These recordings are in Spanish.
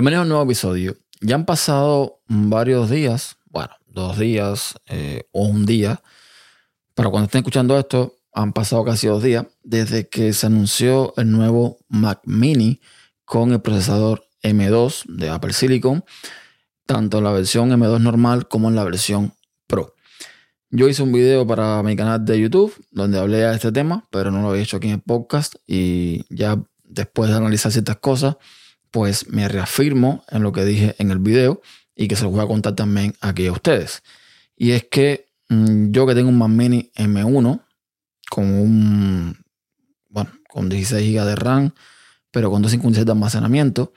Bienvenidos a un nuevo episodio. Ya han pasado varios días, bueno, dos días eh, o un día, pero cuando estén escuchando esto, han pasado casi dos días desde que se anunció el nuevo Mac Mini con el procesador M2 de Apple Silicon, tanto en la versión M2 normal como en la versión Pro. Yo hice un video para mi canal de YouTube donde hablé de este tema, pero no lo había hecho aquí en el podcast y ya después de analizar ciertas cosas, pues me reafirmo en lo que dije en el video y que se los voy a contar también aquí a ustedes. Y es que mm, yo que tengo un Mac Mini M1 con un, bueno, con 16 GB de RAM, pero con 256 de almacenamiento,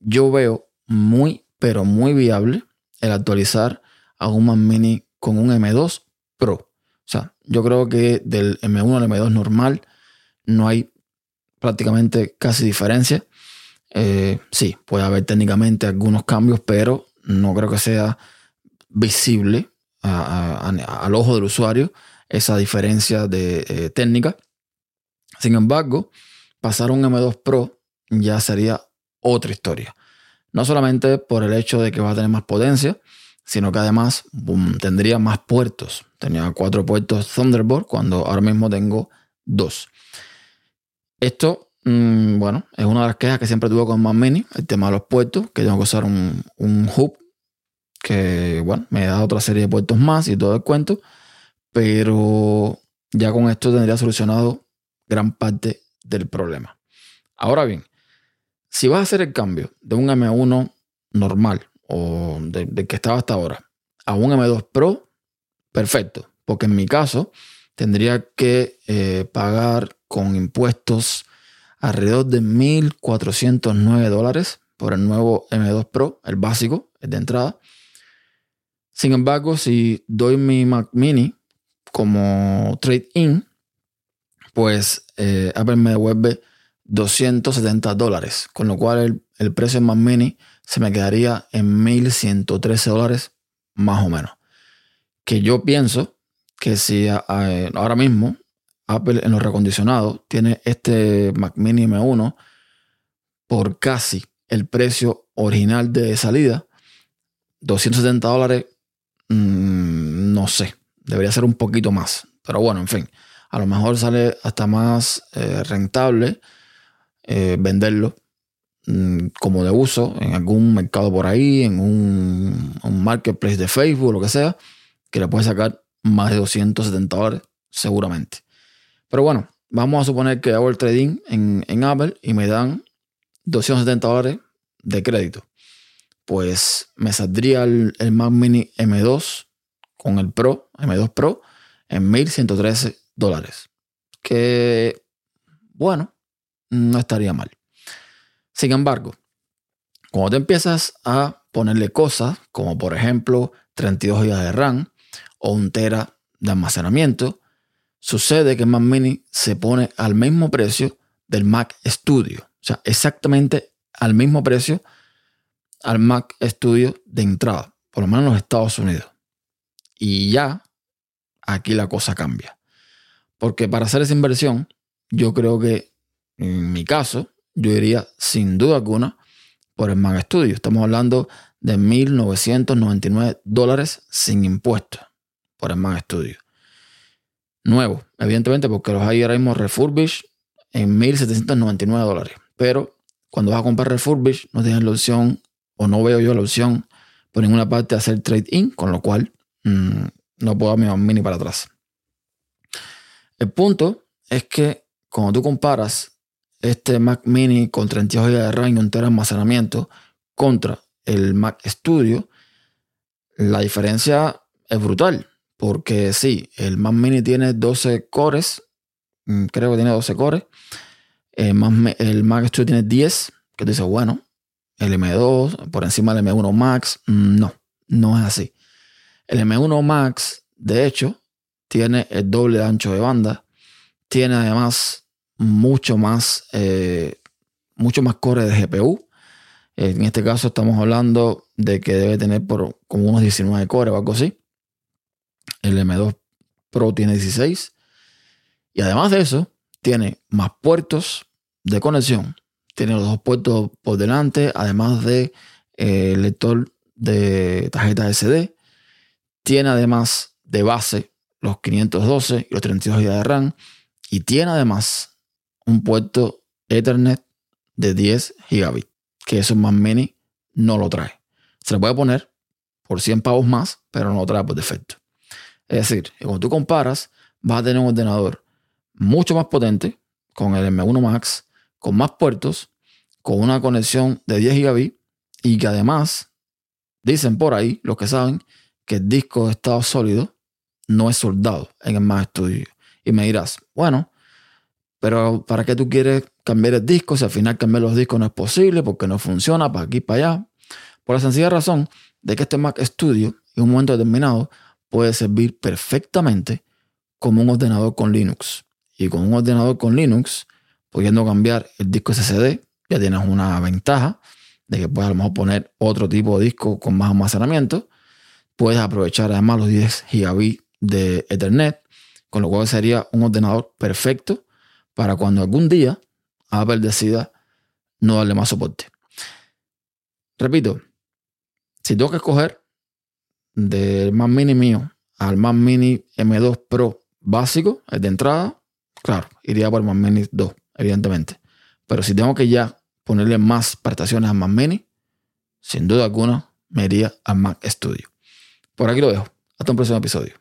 yo veo muy, pero muy viable el actualizar a un Mac Mini con un M2 Pro. O sea, yo creo que del M1 al M2 normal no hay prácticamente casi diferencia. Eh, sí, puede haber técnicamente algunos cambios, pero no creo que sea visible al ojo del usuario esa diferencia de eh, técnica. Sin embargo, pasar un M2 Pro ya sería otra historia. No solamente por el hecho de que va a tener más potencia, sino que además tendría más puertos. Tenía cuatro puertos Thunderbolt cuando ahora mismo tengo dos. Esto Mm, bueno, es una de las quejas que siempre tuve con Mac Mini, el tema de los puertos, que tengo que usar un, hub que, bueno, me da otra serie de puertos más y todo el cuento, pero ya con esto tendría solucionado gran parte del problema. Ahora bien, si vas a hacer el cambio de un M1 normal o del que estaba hasta ahora a un M2 Pro, perfecto, porque en mi caso tendría que eh, pagar con impuestos alrededor de 1.409 dólares por el nuevo M2 Pro, el básico, el de entrada. Sin embargo, si doy mi Mac Mini como trade-in, pues eh, Apple me devuelve 270 dólares, con lo cual el, el precio del Mac Mini se me quedaría en 1.113 dólares más o menos. Que yo pienso que si ahora mismo Apple en los recondicionados tiene este Mac Mini M1 por casi el precio original de salida. 270 dólares, mm, no sé, debería ser un poquito más. Pero bueno, en fin, a lo mejor sale hasta más eh, rentable eh, venderlo mm, como de uso en algún mercado por ahí, en un, un marketplace de Facebook, lo que sea, que le puede sacar más de 270 dólares seguramente. Pero bueno, vamos a suponer que hago el trading en, Apple y me dan 270 dólares de crédito. Pues me saldría el, Mac Mini M2 con el Pro, M2 Pro, en 1113 dólares. Que, bueno, no estaría mal. Sin embargo, cuando te empiezas a ponerle cosas, como por ejemplo 32 GB de RAM o un Tera de almacenamiento, Sucede que el Mac Mini se pone al mismo precio del Mac Studio. O sea, exactamente al mismo precio al Mac Studio de entrada, por lo menos en los Estados Unidos. Y ya aquí la cosa cambia. Porque para hacer esa inversión, yo creo que en mi caso, yo iría sin duda alguna por el Mac Studio. Estamos hablando de 1.999 dólares sin impuestos por el Mac Studio nuevo, evidentemente, porque los hay ahora mismo refurbished en 1.799 dólares. Pero cuando vas a comprar refurbished, no tienes la opción, o no veo yo la opción por ninguna parte de hacer trade-in, con lo cual mm, no puedo dar mi Mini para atrás. El punto es que cuando tú comparas este Mac Mini con 32 GB de RAM y un tera almacenamiento contra el Mac Studio, la diferencia es brutal. Porque sí, el Mac Mini tiene 12 cores. Mm, creo que tiene 12 cores. El Mac, Studio tiene 10. Que dice, bueno, el M2 por encima del M1 Max. Mm, no, no es así. El M1 Max, de hecho, tiene el doble ancho de banda. Tiene además mucho más, eh, mucho más core de GPU. En este caso estamos hablando de que debe tener por como unos 19 cores o algo así. El M2 Pro tiene 16. Y además de eso, tiene más puertos de conexión, tiene los dos puertos por delante, además de eh, lector de tarjeta SD. Tiene además de base los 512 y los 32 GB de RAM. Y tiene además un puerto Ethernet de 10 GB, que eso más mini no lo trae. Se le puede poner por 100 pavos más, pero no lo trae por defecto. Es decir, cuando tú comparas, vas a tener un ordenador mucho más potente con el M1 Max, con más puertos, con una conexión de 10 GB y que además dicen por ahí, los que saben, que el disco de estado sólido no es soldado en el Mac Studio. Y me dirás, bueno, pero ¿para qué tú quieres cambiar el disco si al final cambiar los discos no es posible porque no funciona para aquí para allá? Por la sencilla razón de que este Mac Studio en un momento determinado puede servir perfectamente como un ordenador con Linux. Y con un ordenador con Linux, pudiendo cambiar el disco SSD, ya tienes una ventaja de que puedes a lo mejor poner otro tipo de disco con más almacenamiento. Puedes aprovechar además los 10 gigabits de Ethernet, con lo cual sería un ordenador perfecto para cuando algún día Apple decida no darle más soporte. Repito, si tengo que escoger del Mac Mini mío al Mac Mini M2 Pro básico, el de entrada, Claro, iría por Mac Mini 2, evidentemente. Pero si tengo que ya ponerle más prestaciones a Mac Mini, sin duda alguna me iría a Mac Studio. Por aquí lo dejo. Hasta un próximo episodio.